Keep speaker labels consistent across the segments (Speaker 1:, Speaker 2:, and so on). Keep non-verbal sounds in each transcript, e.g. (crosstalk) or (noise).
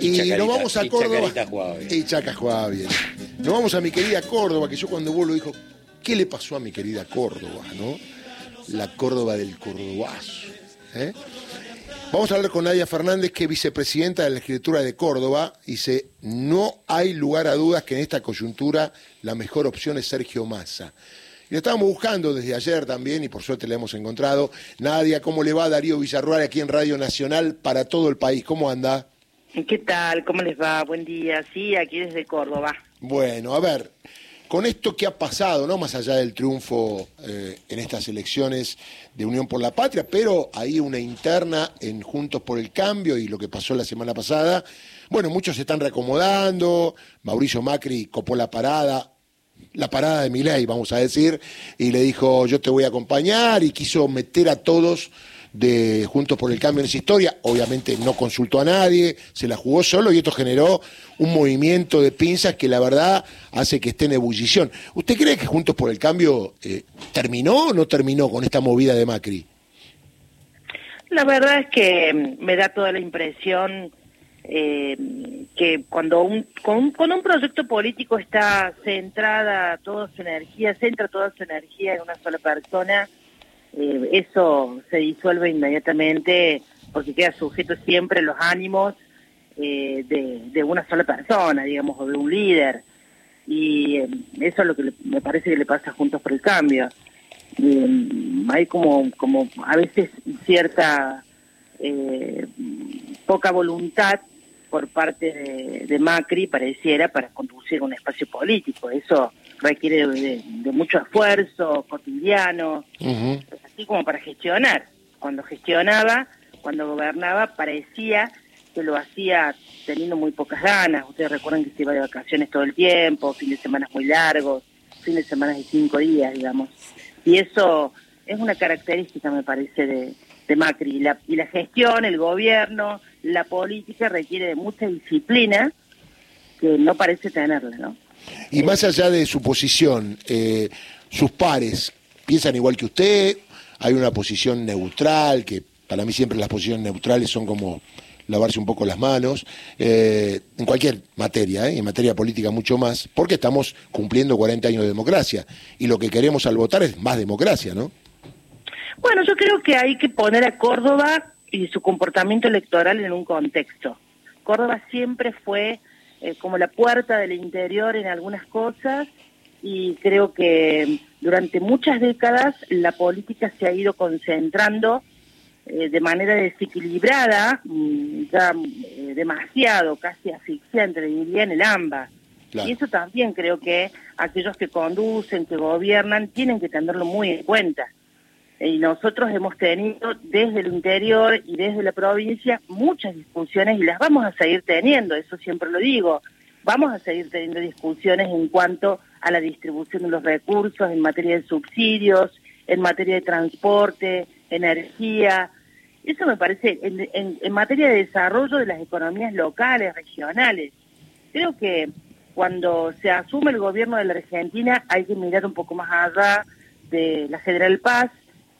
Speaker 1: Y,
Speaker 2: Chacarita-
Speaker 1: nos vamos a Córdoba.
Speaker 2: Chacarita jugaba bien.
Speaker 1: Y Chaca jugaba bien. Nos vamos a mi querida Córdoba, que yo cuando vuelvo dijo, ¿qué le pasó a mi querida Córdoba, no? La Córdoba del Cordobazo. ¿eh? Vamos a hablar con Nadia Fernández, que es vicepresidenta de la escritura de Córdoba. Dice, no hay lugar a dudas que en esta coyuntura la mejor opción es Sergio Massa. Y lo estábamos buscando desde ayer también y por suerte le hemos encontrado. Nadia, ¿cómo le va Darío Villarruel aquí en Radio Nacional para todo el país? ¿Cómo anda?
Speaker 3: ¿Qué tal? ¿Cómo les va? Buen día. Sí, aquí desde Córdoba.
Speaker 1: Bueno, a ver, con esto que ha pasado, no más allá del triunfo eh, en estas elecciones de Unión por la Patria, pero hay una interna en Juntos por el Cambio y lo que pasó la semana pasada, bueno, muchos se están reacomodando, Mauricio Macri copó la parada, la parada de Milei, vamos a decir, y le dijo, yo te voy a acompañar, y quiso meter a todos de Juntos por el Cambio en esa historia, obviamente no consultó a nadie, se la jugó solo y esto generó un movimiento de pinzas que la verdad hace que esté en ebullición. ¿Usted cree que Juntos por el Cambio eh, terminó o no terminó con esta movida de Macri?
Speaker 3: La verdad es que mm, me da toda la impresión eh, que cuando un, con, con un proyecto político está centrada toda su energía, centra toda su energía en una sola persona, eh, eso se disuelve inmediatamente porque queda sujeto siempre los ánimos eh, de, una sola persona, digamos, o de un líder. Y eh, eso es lo que le- me parece que le pasa Juntos por el Cambio. Eh, hay como, como a veces cierta eh, poca voluntad por parte de, de Macri, pareciera, para conducir un espacio político. Eso requiere de, de mucho esfuerzo cotidiano,
Speaker 1: Ujú.
Speaker 3: así como para gestionar. Cuando gestionaba, cuando gobernaba, parecía que lo hacía teniendo muy pocas ganas. Ustedes recuerdan que se iba de vacaciones todo el tiempo, fin de semana muy largos, fin de semana de cinco días, digamos. Y eso es una característica, me parece, de, de Macri. Y la, y la gestión, el gobierno, la política requiere de mucha disciplina que no parece tenerla, ¿no?
Speaker 1: Y más allá de su posición, eh, sus pares piensan igual que usted, hay una posición neutral, que para mí siempre las posiciones neutrales son como lavarse un poco las manos, eh, en cualquier materia, ¿eh? en materia política mucho más, porque estamos cumpliendo 40 años de democracia y lo que queremos al votar es más democracia, ¿no?
Speaker 3: Bueno, yo creo que hay que poner a Córdoba y su comportamiento electoral en un contexto. Córdoba siempre fue eh, como la puerta del interior en algunas cosas y creo que durante muchas décadas la política se ha ido concentrando eh, de manera desequilibrada, mm, ya eh, demasiado, casi asfixiante, diría, en el AMBA.
Speaker 1: Claro.
Speaker 3: Y eso también creo que aquellos que conducen, que gobiernan, tienen que tenerlo muy en cuenta. Y nosotros hemos tenido desde el interior y desde la provincia muchas discusiones y las vamos a seguir teniendo, eso siempre lo digo. Vamos a seguir teniendo discusiones en cuanto a la distribución de los recursos en materia de subsidios, en materia de transporte, energía. Eso me parece, en, en- en materia de desarrollo de las economías locales, regionales. Creo que cuando se asume el gobierno de la Argentina hay que mirar un poco más allá de la General Paz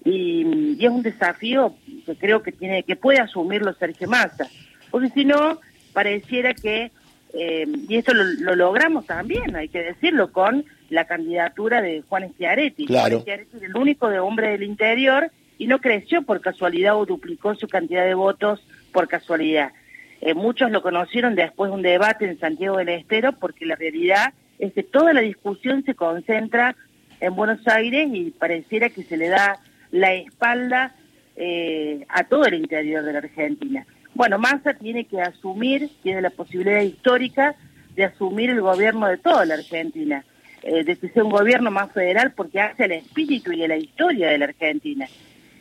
Speaker 3: y, y es un desafío que creo que tiene que puede asumirlo Sergio Massa. Porque si no pareciera que eh, y esto lo, lo logramos también hay que decirlo con la candidatura de Juan Schiaretti.
Speaker 1: Claro.
Speaker 3: Juan Schiaretti era el único de hombre del interior y no creció por casualidad o duplicó su cantidad de votos por casualidad. Eh, muchos lo conocieron después de un debate en Santiago del Estero porque la realidad es que toda la discusión se concentra en Buenos Aires y pareciera que se le da la espalda eh, a todo el interior de la Argentina. Bueno, Massa tiene que asumir, tiene la posibilidad histórica de asumir el gobierno de toda la Argentina, eh, de que sea un gobierno más federal porque hace al espíritu y a la historia de la Argentina.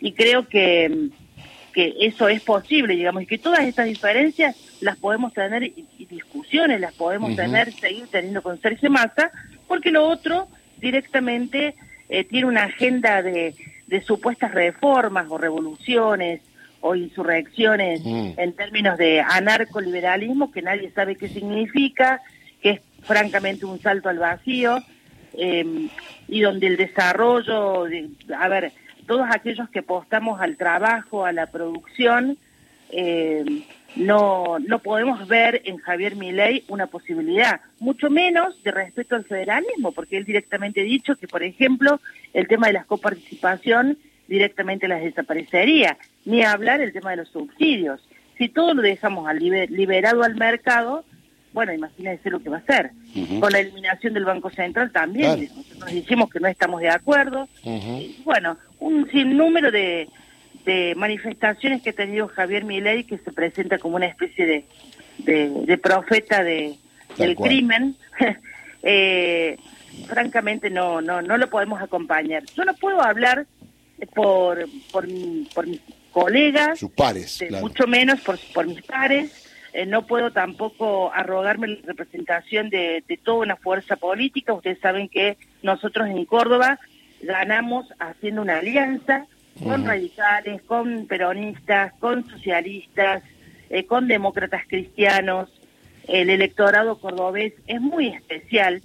Speaker 3: Y creo que, que eso es posible, digamos, y que todas estas diferencias las podemos tener y, y discusiones las podemos
Speaker 1: Ujú.
Speaker 3: tener, seguir teniendo con Sergio Massa, porque lo otro directamente eh, tiene una agenda de, de supuestas reformas o revoluciones o insurrecciones
Speaker 1: Mm.
Speaker 3: en términos de anarcoliberalismo que nadie sabe qué significa, que es francamente un salto al vacío, eh, y donde el desarrollo, de, a ver, todos aquellos que apostamos al trabajo, a la producción, eh, no, no podemos ver en Javier Milei una posibilidad, mucho menos de respeto al federalismo, porque él directamente ha dicho que, por ejemplo, el tema de la coparticipación directamente las desaparecería, ni hablar el tema de los subsidios. Si todo lo dejamos al liberado al mercado, bueno, imagínense lo que va a hacer. Con la eliminación del Banco Central también, nosotros decimos que no estamos de acuerdo. bueno, un sinnúmero de, de manifestaciones que ha tenido Javier Milei que se presenta como una especie de, de, profeta de, del crimen, (laughs) eh, francamente no, no, no lo podemos acompañar. Yo no puedo hablar por, por, por mis colegas,
Speaker 1: sus pares,
Speaker 3: mucho menos por, por mis pares. Eh, no puedo tampoco arrogarme la representación de, de toda una fuerza política. Ustedes saben que nosotros en Córdoba ganamos haciendo una alianza con radicales, con peronistas, con socialistas, eh, con demócratas cristianos. El electorado cordobés es muy especial.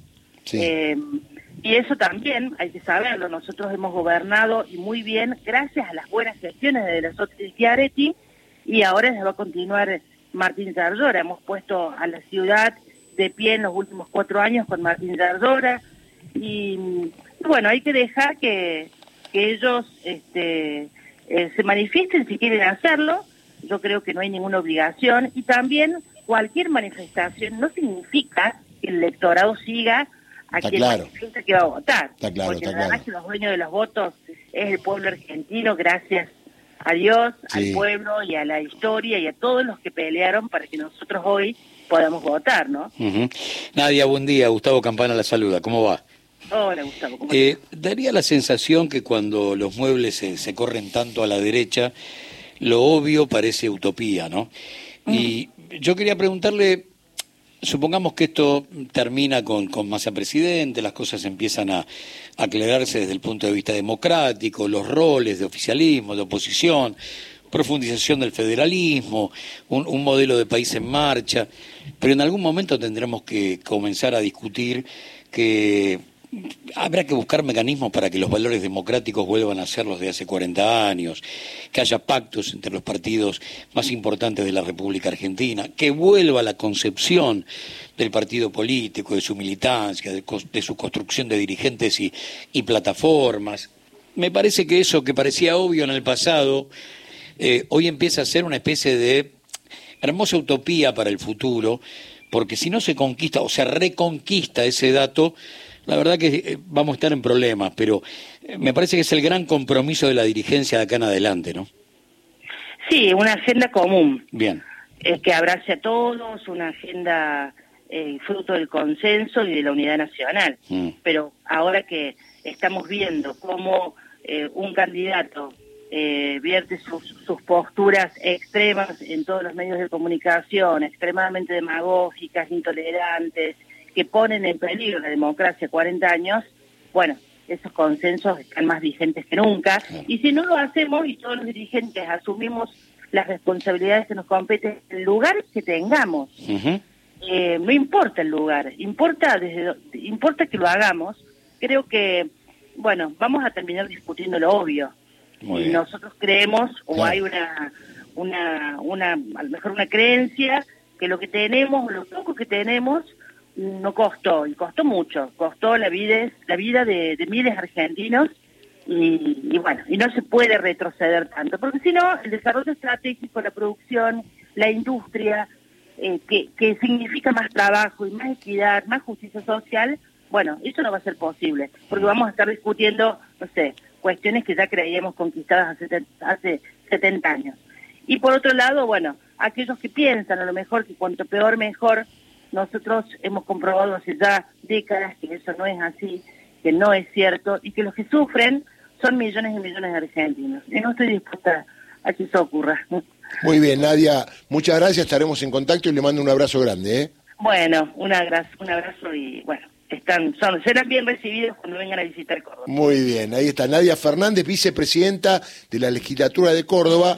Speaker 3: Eh, y eso también hay que saberlo. Nosotros hemos gobernado y muy bien gracias a las buenas gestiones de la Chiaretti y ahora se va a continuar Martín Zardora. Hemos puesto a la ciudad de pie en los últimos cuatro años con Martín Zardora y bueno, hay que dejar que, que ellos este, eh, se manifiesten si quieren hacerlo. Yo creo que no hay ninguna obligación. Y también cualquier manifestación no significa que el electorado siga a quien manifiesta que va a votar. porque además que los dueños de los votos es el pueblo argentino, gracias a Dios, al pueblo y a la historia y a todos los que pelearon para que nosotros hoy podamos votar, ¿no?
Speaker 2: Nadia, buen día. Gustavo Campana la saluda. ¿Cómo va?
Speaker 3: Hola, Gustavo.
Speaker 2: Eh, daría la sensación que cuando los muebles se, corren tanto a la derecha, lo obvio parece utopía, ¿no? Mm. Y yo quería preguntarle, supongamos que esto termina con, con Massa presidente, las cosas empiezan a, aclararse desde el punto de vista democrático, los roles de oficialismo, de oposición, profundización del federalismo, un, un, modelo de país en marcha, pero en algún momento tendremos que comenzar a discutir que habrá que buscar mecanismos para que los valores democráticos vuelvan a ser los de hace 40 años, que haya pactos entre los partidos más importantes de la República Argentina, que vuelva la concepción del partido político, de su militancia, de, su construcción de dirigentes y, plataformas. Me parece que eso que parecía obvio en el pasado, eh, hoy empieza a ser una especie de hermosa utopía para el futuro, porque si no se conquista o se reconquista ese dato, la verdad que eh, vamos a estar en problemas, pero eh, me parece que es el gran compromiso de la dirigencia de acá en adelante, ¿no?
Speaker 3: Sí, una agenda común.
Speaker 2: Bien.
Speaker 3: Es que abrace a todos, una agenda eh, fruto del consenso y de la unidad nacional. Mm. Pero ahora que estamos viendo cómo un candidato vierte sus, sus, posturas extremas en todos los medios de comunicación, extremadamente demagógicas, intolerantes, que ponen en peligro la democracia 40 años, bueno, esos consensos están más vigentes que nunca. Y si no lo hacemos y todos los dirigentes asumimos las responsabilidades que nos competen, el lugar que tengamos, eh, no importa el lugar, importa, desde, importa que lo hagamos, creo que, bueno, vamos a terminar discutiendo lo obvio. y nosotros creemos, o hay una, una, una, a lo mejor una creencia, que lo que tenemos, lo poco que tenemos, no costó, y costó mucho, costó la vida, la vida de, miles de argentinos y, bueno, y no se puede retroceder tanto, porque si no, el desarrollo estratégico, la producción, la industria, eh, que, que significa más trabajo y más equidad, más justicia social, bueno, eso no va a ser posible, porque vamos a estar discutiendo, no sé, cuestiones que ya creíamos conquistadas hace, hace 70 años. Y por otro lado, bueno, aquellos que piensan a lo mejor que cuanto peor mejor, nosotros hemos comprobado hace ya décadas que eso no es así, que no es cierto y que los que sufren son millones y millones de argentinos. Y no estoy dispuesta a que eso ocurra. (laughs)
Speaker 1: Muy bien, Nadia, muchas gracias, estaremos en contacto y le mando un abrazo grande. ¿eh?
Speaker 3: Bueno, un abrazo, un abrazo y bueno, están, son, serán bien recibidos cuando vengan a visitar Córdoba.
Speaker 1: Muy bien, ahí está Nadia Fernández, vicepresidenta de la legislatura de Córdoba.